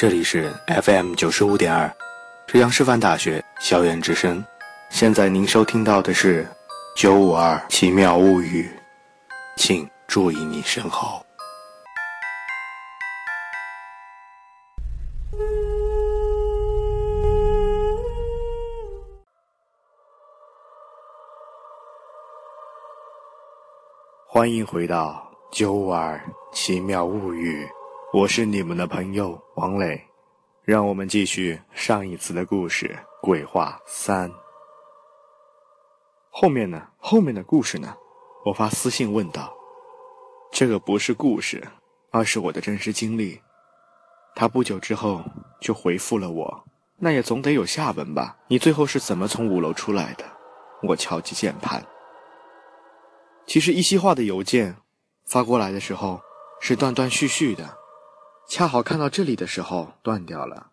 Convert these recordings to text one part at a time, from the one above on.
这里是 FM 九十五点二，浙江师范大学校园之声。现在您收听到的是九五二奇妙物语，请注意你身后。欢迎回到九五二奇妙物语。我是你们的朋友王磊，让我们继续上一次的故事《鬼话三》。后面呢？后面的故事呢？我发私信问道：“这个不是故事，而是我的真实经历。”他不久之后就回复了我：“那也总得有下文吧？你最后是怎么从五楼出来的？”我敲击键盘。其实一席话的邮件发过来的时候是断断续续的。恰好看到这里的时候断掉了，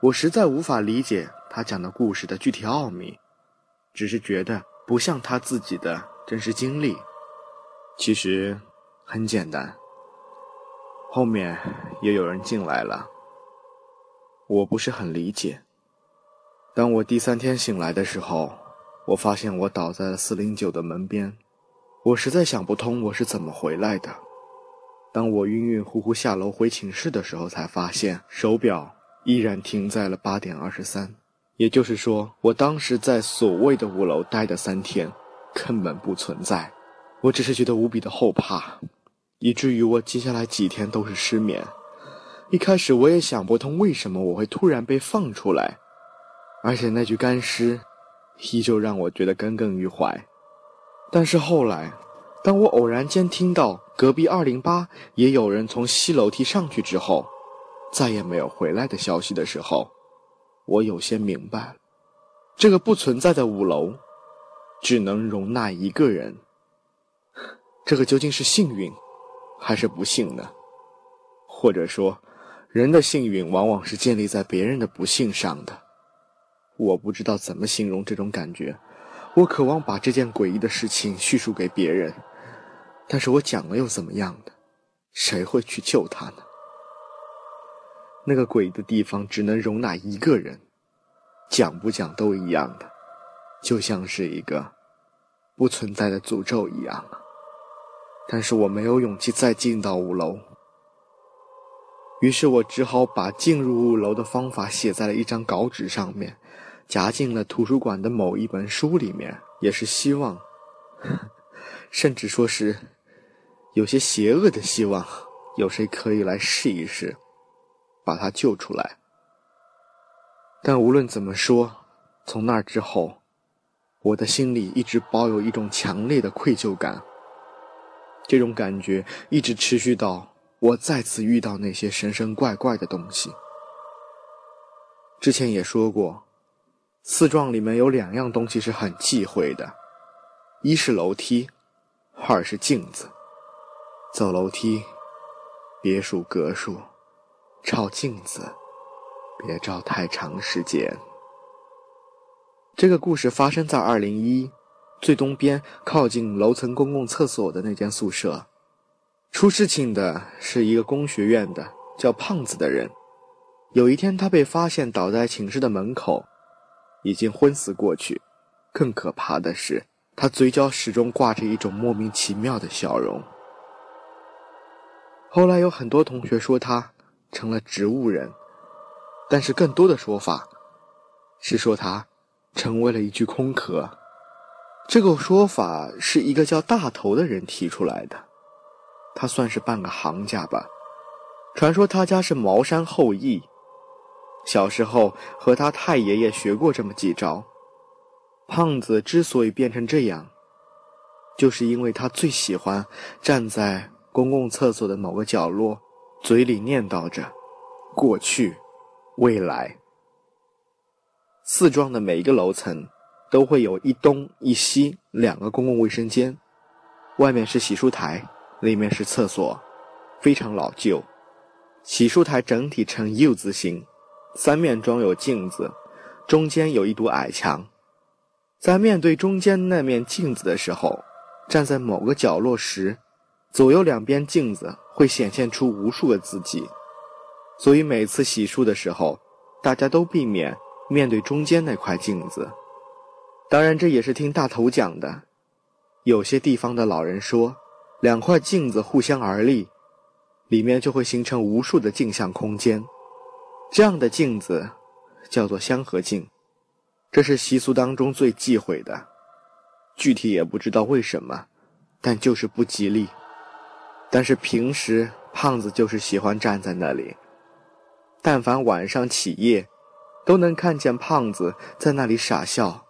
我实在无法理解他讲的故事的具体奥秘，只是觉得不像他自己的真实经历。其实很简单，后面也有人进来了，我不是很理解。当我第三天醒来的时候，我发现我倒在了四零九的门边，我实在想不通我是怎么回来的。当我晕晕乎乎下楼回寝室的时候，才发现手表依然停在了八点二十三。也就是说，我当时在所谓的五楼待的三天，根本不存在。我只是觉得无比的后怕，以至于我接下来几天都是失眠。一开始我也想不通为什么我会突然被放出来，而且那具干尸依旧让我觉得耿耿于怀。但是后来。当我偶然间听到隔壁二零八也有人从西楼梯上去之后，再也没有回来的消息的时候，我有些明白，这个不存在的五楼，只能容纳一个人。这个究竟是幸运，还是不幸呢？或者说，人的幸运往往是建立在别人的不幸上的？我不知道怎么形容这种感觉。我渴望把这件诡异的事情叙述给别人，但是我讲了又怎么样的？谁会去救他呢？那个诡异的地方只能容纳一个人，讲不讲都一样的，就像是一个不存在的诅咒一样。但是我没有勇气再进到五楼，于是我只好把进入五楼的方法写在了一张稿纸上面。夹进了图书馆的某一本书里面，也是希望，甚至说是有些邪恶的希望，有谁可以来试一试，把他救出来。但无论怎么说，从那之后，我的心里一直抱有一种强烈的愧疚感。这种感觉一直持续到我再次遇到那些神神怪怪的东西。之前也说过。四幢里面有两样东西是很忌讳的，一是楼梯，二是镜子。走楼梯，别数格数；照镜子，别照太长时间。这个故事发生在二零一最东边靠近楼层公共厕所的那间宿舍。出事情的是一个工学院的叫胖子的人。有一天，他被发现倒在寝室的门口。已经昏死过去，更可怕的是，他嘴角始终挂着一种莫名其妙的笑容。后来有很多同学说他成了植物人，但是更多的说法是说他成为了一具空壳。这个说法是一个叫大头的人提出来的，他算是半个行家吧。传说他家是茅山后裔。小时候和他太爷爷学过这么几招。胖子之所以变成这样，就是因为他最喜欢站在公共厕所的某个角落，嘴里念叨着“过去、未来”。四幢的每一个楼层都会有一东一西两个公共卫生间，外面是洗漱台，里面是厕所，非常老旧。洗漱台整体呈 U 字形。三面装有镜子，中间有一堵矮墙。在面对中间那面镜子的时候，站在某个角落时，左右两边镜子会显现出无数个自己。所以每次洗漱的时候，大家都避免面对中间那块镜子。当然，这也是听大头讲的。有些地方的老人说，两块镜子互相而立，里面就会形成无数的镜像空间。这样的镜子叫做相合镜，这是习俗当中最忌讳的。具体也不知道为什么，但就是不吉利。但是平时胖子就是喜欢站在那里，但凡晚上起夜，都能看见胖子在那里傻笑，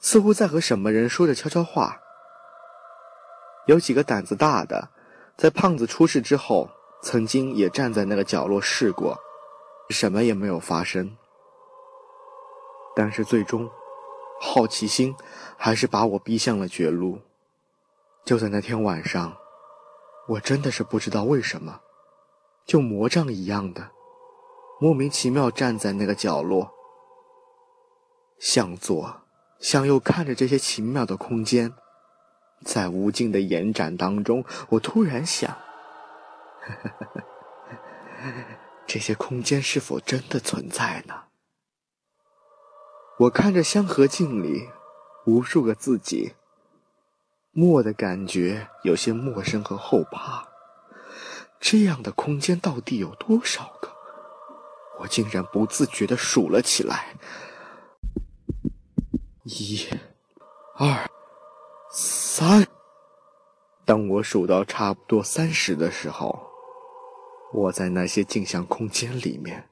似乎在和什么人说着悄悄话。有几个胆子大的，在胖子出事之后，曾经也站在那个角落试过。什么也没有发生，但是最终，好奇心还是把我逼向了绝路。就在那天晚上，我真的是不知道为什么，就魔杖一样的，莫名其妙站在那个角落，向左向右看着这些奇妙的空间，在无尽的延展当中，我突然想。这些空间是否真的存在呢？我看着香河镜里无数个自己，默的感觉有些陌生和后怕。这样的空间到底有多少个？我竟然不自觉的数了起来：一、二、三。当我数到差不多三十的时候。我在那些镜像空间里面，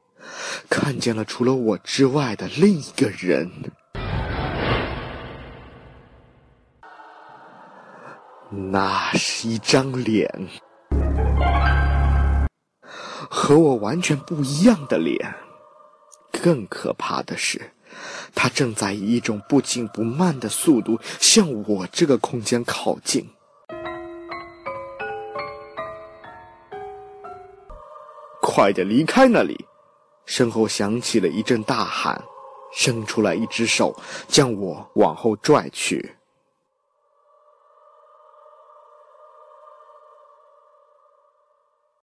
看见了除了我之外的另一个人。那是一张脸，和我完全不一样的脸。更可怕的是，他正在以一种不紧不慢的速度向我这个空间靠近。快点离开那里！身后响起了一阵大喊，伸出来一只手将我往后拽去。